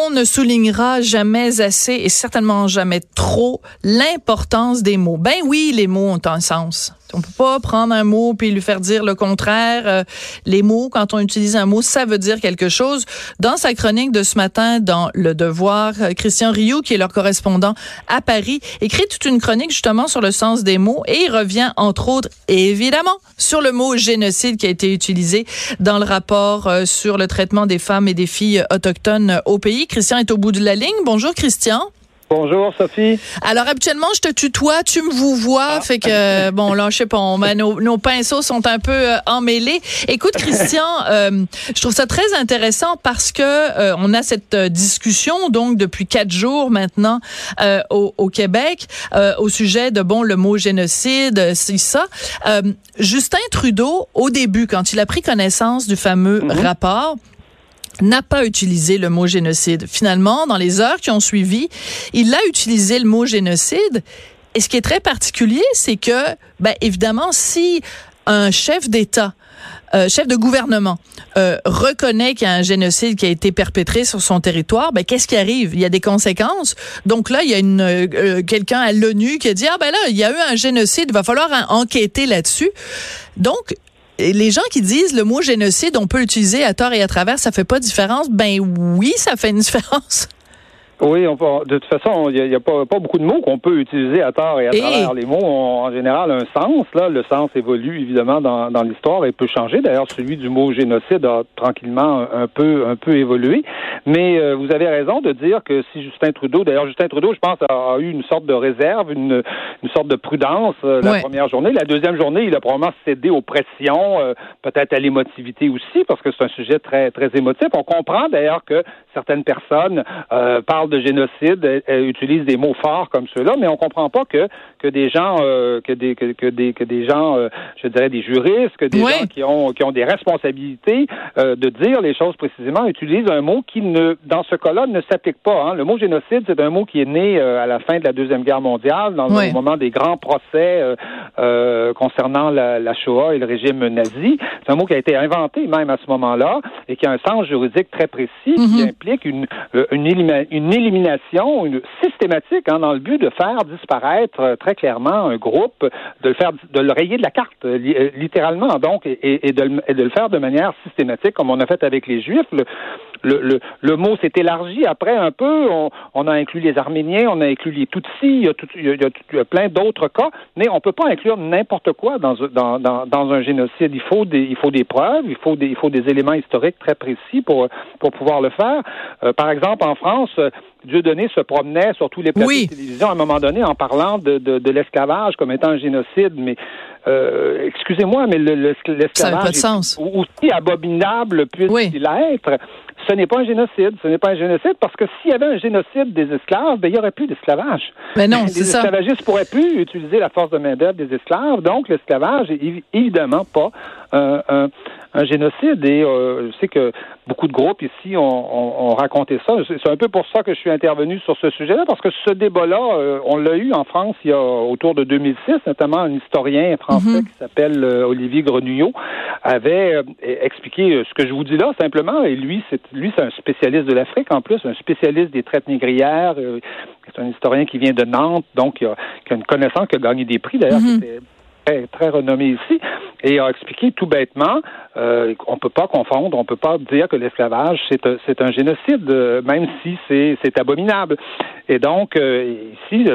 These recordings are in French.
On ne soulignera jamais assez et certainement jamais trop l'importance des mots. Ben oui, les mots ont un sens. On peut pas prendre un mot puis lui faire dire le contraire. Euh, les mots, quand on utilise un mot, ça veut dire quelque chose. Dans sa chronique de ce matin dans Le Devoir, euh, Christian Rioux, qui est leur correspondant à Paris, écrit toute une chronique justement sur le sens des mots et il revient entre autres, évidemment, sur le mot génocide qui a été utilisé dans le rapport euh, sur le traitement des femmes et des filles autochtones au pays. Christian est au bout de la ligne. Bonjour Christian. Bonjour Sophie. Alors habituellement je te tutoie, tu me vous vois, ah. fait que bon là je sais pas, on, nos, nos, pinceaux sont un peu euh, emmêlés. Écoute Christian, euh, je trouve ça très intéressant parce que euh, on a cette discussion donc depuis quatre jours maintenant au, au, Québec au sujet de bon le mot génocide, c'est ça. Justin Trudeau au début quand il a pris connaissance du fameux mm-hmm. rapport n'a pas utilisé le mot génocide. Finalement, dans les heures qui ont suivi, il a utilisé le mot génocide. Et ce qui est très particulier, c'est que, ben, évidemment, si un chef d'État, euh, chef de gouvernement, euh, reconnaît qu'il y a un génocide qui a été perpétré sur son territoire, ben qu'est-ce qui arrive? Il y a des conséquences. Donc là, il y a une euh, quelqu'un à l'ONU qui a dit ah ben là, il y a eu un génocide, il va falloir enquêter là-dessus. Donc les gens qui disent le mot génocide, on peut l'utiliser à tort et à travers, ça fait pas de différence? Ben oui, ça fait une différence. Oui, on de toute façon, il n'y a, pas, beaucoup de mots qu'on peut utiliser à tort et à travers. Les mots ont en général un sens. Là, le sens évolue évidemment dans, dans l'histoire et peut changer. D'ailleurs, celui du mot génocide a tranquillement un peu, un peu évolué. Mais euh, vous avez raison de dire que si Justin Trudeau, d'ailleurs Justin Trudeau, je pense, a, eu une sorte de réserve, une, une sorte de prudence euh, la première journée. La deuxième journée, il a probablement cédé aux pressions, euh, peut-être à l'émotivité aussi, parce que c'est un sujet très, très émotif. On comprend d'ailleurs que certaines personnes parlent de génocide utilisent des mots forts comme ceux-là, mais on comprend pas que que des gens euh, que des que, des que des gens euh, je dirais des juristes, que des gens qui ont qui ont des responsabilités euh, de dire les choses précisément utilisent un mot qui ne dans ce cas-là ne s'applique pas. Hein. Le mot génocide, c'est un mot qui est né à la fin de la deuxième guerre mondiale, dans le moment des grands procès concernant la, la, Shoah et le régime nazi. C'est un mot qui a été inventé même à ce moment-là et qui a un sens juridique très précis, qui mm-hmm. implique une une, une élimination systématique hein, dans le but de faire disparaître euh, très clairement un groupe, de le faire, de le rayer de la carte, euh, euh, littéralement, donc, et, de, le faire de manière systématique, comme on a fait avec les Juifs. Le, le, mot s'est élargi après un peu. On, a inclus les Arméniens, on a inclus les Tutsis, il y a, plein d'autres cas, mais on ne peut pas inclure n'importe quoi dans, un génocide. Il faut des, il faut des preuves, il faut des, il faut des éléments historiques très précis pour, pour pouvoir le faire. par exemple, en France, Dieudonné se promenait sur tous les plateaux de télévision à un moment donné en parlant de, de, de l'esclavage comme étant un génocide, mais euh, excusez-moi, mais l'esclavage est aussi abominable puisse-t-il être, ce n'est pas un génocide. Ce n'est pas un génocide parce que s'il y avait un génocide des esclaves, ben, il n'y aurait plus d'esclavage. Mais non, c'est ça. Les esclavagistes pourraient plus utiliser la force de main-d'œuvre des esclaves. Donc, l'esclavage est évidemment pas un, un, génocide. Et euh, je sais que beaucoup de groupes ici ont, ont, raconté ça. C'est un peu pour ça que je suis intervenu sur ce sujet-là, parce que ce débat-là, euh, on l'a eu en France il y a autour de 2006, notamment un historien français mhm. qui s'appelle euh, Olivier Grenouillot avait expliqué ce que je vous dis là simplement. Et lui, c'est lui, c'est un spécialiste de l'Afrique en plus, un spécialiste des traites négrières. c'est un historien qui vient de Nantes, donc qui a, une connaissance, qui a gagné des prix d'ailleurs. Mhm très, renommé ici, et a expliqué tout bêtement euh, qu'on ne peut pas confondre, on ne peut pas dire que l'esclavage, c'est un, c'est un génocide, euh, même si c'est, c'est abominable. Et donc, euh, ici,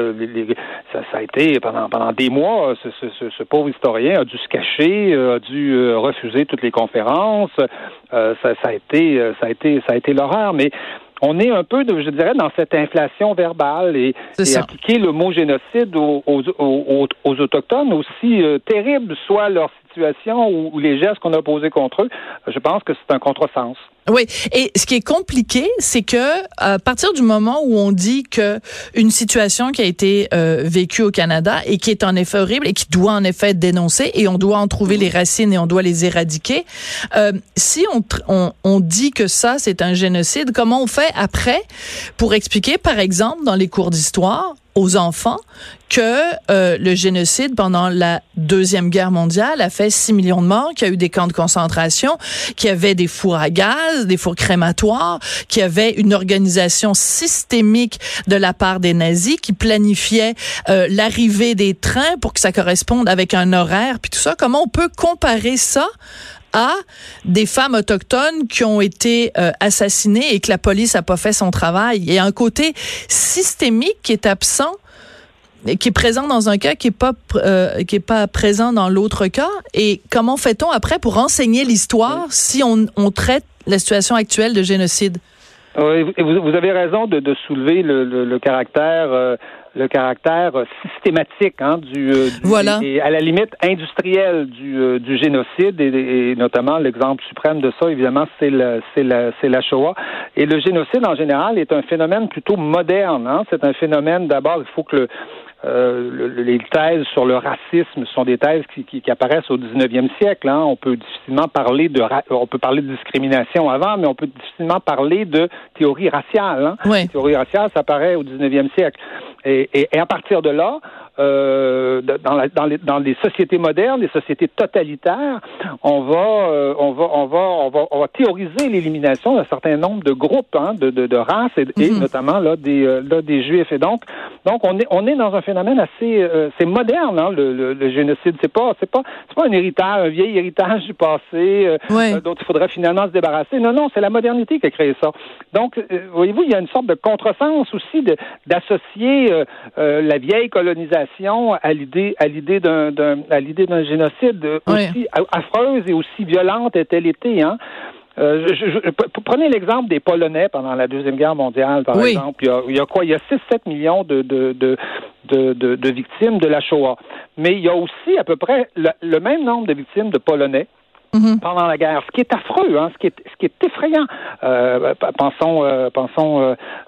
ça, ça, a été, pendant, pendant des mois, ce, ce, ce, pauvre historien a dû se cacher, a dû refuser toutes les conférences. ça, ça, a été, ça, a été, ça a été l'horreur. Mais on est un peu, je dirais, dans cette inflation verbale et, appliquer le mot génocide aux, Autochtones, aussi euh, terrible soit leur ou, les gestes qu'on a posés contre eux, je pense que c'est un contresens. Oui, et ce qui est compliqué, c'est que à partir du moment où on dit que une situation qui a été euh, vécue au Canada et qui est en effet horrible et qui doit en effet être dénoncée et on doit en trouver les racines et on doit les éradiquer, euh, si on, on dit que ça c'est un génocide, comment on fait après pour expliquer, par exemple, dans les cours d'histoire, aux enfants que euh, le génocide pendant la Deuxième Guerre mondiale a fait 6 millions de morts, qu'il y a eu des camps de concentration, qu'il y avait des fours à gaz, des fours crématoires, qu'il y avait une organisation systémique de la part des nazis qui planifiait euh, l'arrivée des trains pour que ça corresponde avec un horaire, puis tout ça. Comment on peut comparer ça à des femmes autochtones qui ont été euh, assassinées et que la police a pas fait son travail. Il y a un côté systémique qui est absent qui est présent dans un cas qui est pas euh, qui est pas présent dans l'autre cas. Et comment fait-on après pour enseigner l'histoire si on, on, traite la situation actuelle de génocide? Oui, vous, vous avez raison de, de soulever le, le, le caractère euh, le caractère systématique hein, du, euh, voilà. et, à la limite industrielle du, euh, du génocide et, et notamment l'exemple suprême de ça évidemment c'est la c'est la c'est la Shoah et le génocide en général est un phénomène plutôt moderne hein, c'est un phénomène d'abord il faut que le, euh, les thèses sur le racisme sont des thèses qui, qui, qui apparaissent au 19e siècle. Hein. On peut difficilement parler de on peut parler de discrimination avant, mais on peut difficilement parler de théorie raciale. Hein. Oui. théorie raciale, ça apparaît au 19e siècle. Et, et, et à partir de là, euh, dans, la, dans, les, dans les sociétés modernes, les sociétés totalitaires, on va, euh, on va, on va, on va, on va théoriser l'élimination d'un certain nombre de groupes, hein, de, de, de races et, et Mhm. notamment là des, euh, là des juifs. Et donc, donc on est, on est dans un phénomène assez, euh, c'est moderne, hein, le, le, le génocide. C'est pas, c'est pas, c'est pas un héritage, un vieil héritage du passé euh, euh, dont il faudrait finalement se débarrasser. Non, non, c'est la modernité qui a créé ça. Donc, euh, voyez-vous, il y a une sorte de contresens aussi de, d'associer euh, la vieille colonisation à l'idée, à l'idée d'un, d'un, à l'idée d'un génocide aussi affreuse et aussi violente est-elle été, hein. Euh, je, je- p- prenez l'exemple des Polonais pendant la Deuxième Guerre mondiale, par Oui. exemple. Il y, a, il y a quoi? Il y a 6-7 millions de, de, de, de, de- de victimes de la Shoah. Mais il y a aussi à peu près le, le même nombre de victimes de Polonais Mhm. pendant la guerre, ce qui est affreux, hein, ce qui est, ce qui est effrayant. Euh, pensons, euh, pensons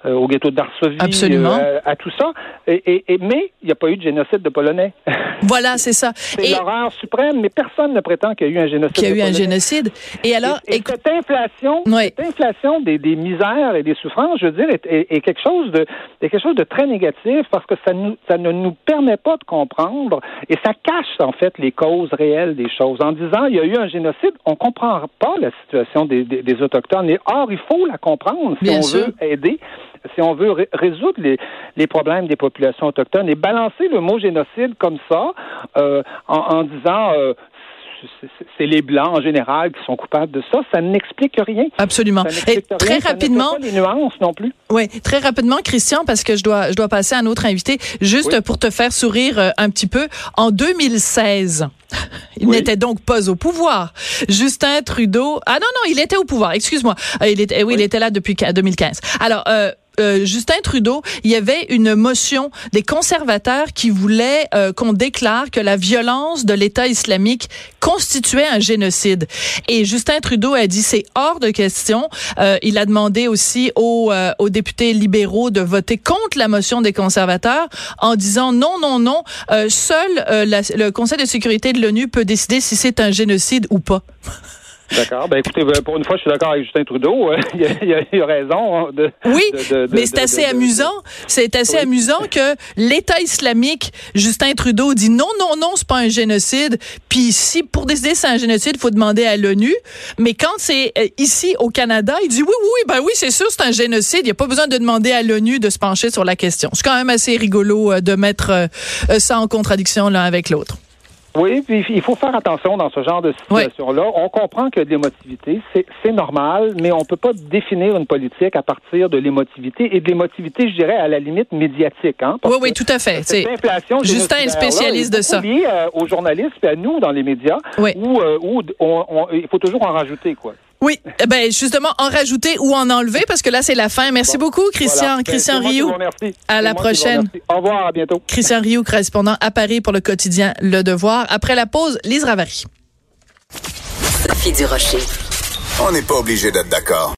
euh, au ghetto de Varsovie, Absolument. à tout ça. Et, et, et- mais il n'y a pas eu de génocide de Polonais. Voilà, c'est ça. C'est Et l'horreur suprême, mais personne ne prétend qu'il y a eu un génocide. qu'il y a eu un génocide. Et alors, et, écoute- cette inflation, cette inflation des, des misères et des souffrances, je veux dire, est, est- est quelque chose de est quelque chose de très négatif parce que ça nous ça ne nous permet pas de comprendre et ça cache en fait les causes réelles des choses. En disant il y a eu un génocide, on comprend pas la situation des, des, des autochtones. Et or, il faut la comprendre si Bien on sûr. veut aider, si on veut ré- résoudre les, les problèmes des populations autochtones et balancer le mot génocide comme ça euh, en, en disant euh, c'est- les blancs en général qui sont coupables de ça, ça n'explique rien. absolument. Ça Et n'explique très rien, ça rapidement, pas les nuances non plus. Oui, très rapidement, Christian, parce que je dois, je dois passer à un autre invité, juste Oui. pour te faire sourire euh, un petit peu. En 2016, il Oui. n'était donc pas au pouvoir. Justin Trudeau, ah non non, il était au pouvoir. Excuse-moi, Euh, il était, oui, il Oui. était là depuis qua- 2015. Alors. Euh, euh, Justin Trudeau, il y avait une motion des conservateurs qui voulaient euh, qu'on déclare que la violence de l'État islamique constituait un génocide. Et Justin Trudeau a dit c'est hors de question. Euh, il a demandé aussi aux, euh, aux députés libéraux de voter contre la motion des conservateurs en disant non, non, non, seul le Conseil de sécurité de l'ONU peut décider si c'est un génocide ou pas. D'accord. Ben écoutez, ben, pour une fois, je suis d'accord avec Justin Trudeau. Euh, il, a, il a- il a raison. hein, De, Oui, de- de- de- mais c'est assez amusant. C'est assez Oui. amusant que l'État islamique, Justin Trudeau dit non, non, non, c'est pas un génocide. Puis si pour décider c'est un génocide, il faut demander à l'ONU. Mais quand c'est euh, ici au Canada, il dit oui, oui, oui, ben oui, c'est sûr, c'est un génocide. Il n'y a pas besoin de demander à l'ONU de se pencher sur la question. C'est quand même assez rigolo euh, de mettre euh, ça en contradiction l'un avec l'autre. Oui, puis il faut faire attention dans ce genre de situation-là. On comprend que l'émotivité, c'est c'est normal, mais on peut pas définir une politique à partir de l'émotivité et de l'émotivité, je dirais, à la limite médiatique. Hein, Oui, oui, tout à fait. C'est inflation Justin est spécialiste de ça. liée, euh, aux journalistes et à nous dans les médias, Oui. où, euh, où on- on- il faut toujours en rajouter, quoi. Oui, eh ben justement en rajouter ou en enlever parce que là c'est la fin. Merci Bon, beaucoup Christian, Voilà. Christian Rioux. À la prochaine. Au revoir, à bientôt. Christian Rioux, correspondant à Paris pour le quotidien Le Devoir. Après la pause, Lise Ravary. Sophie Durocher. On n'est pas obligé d'être d'accord.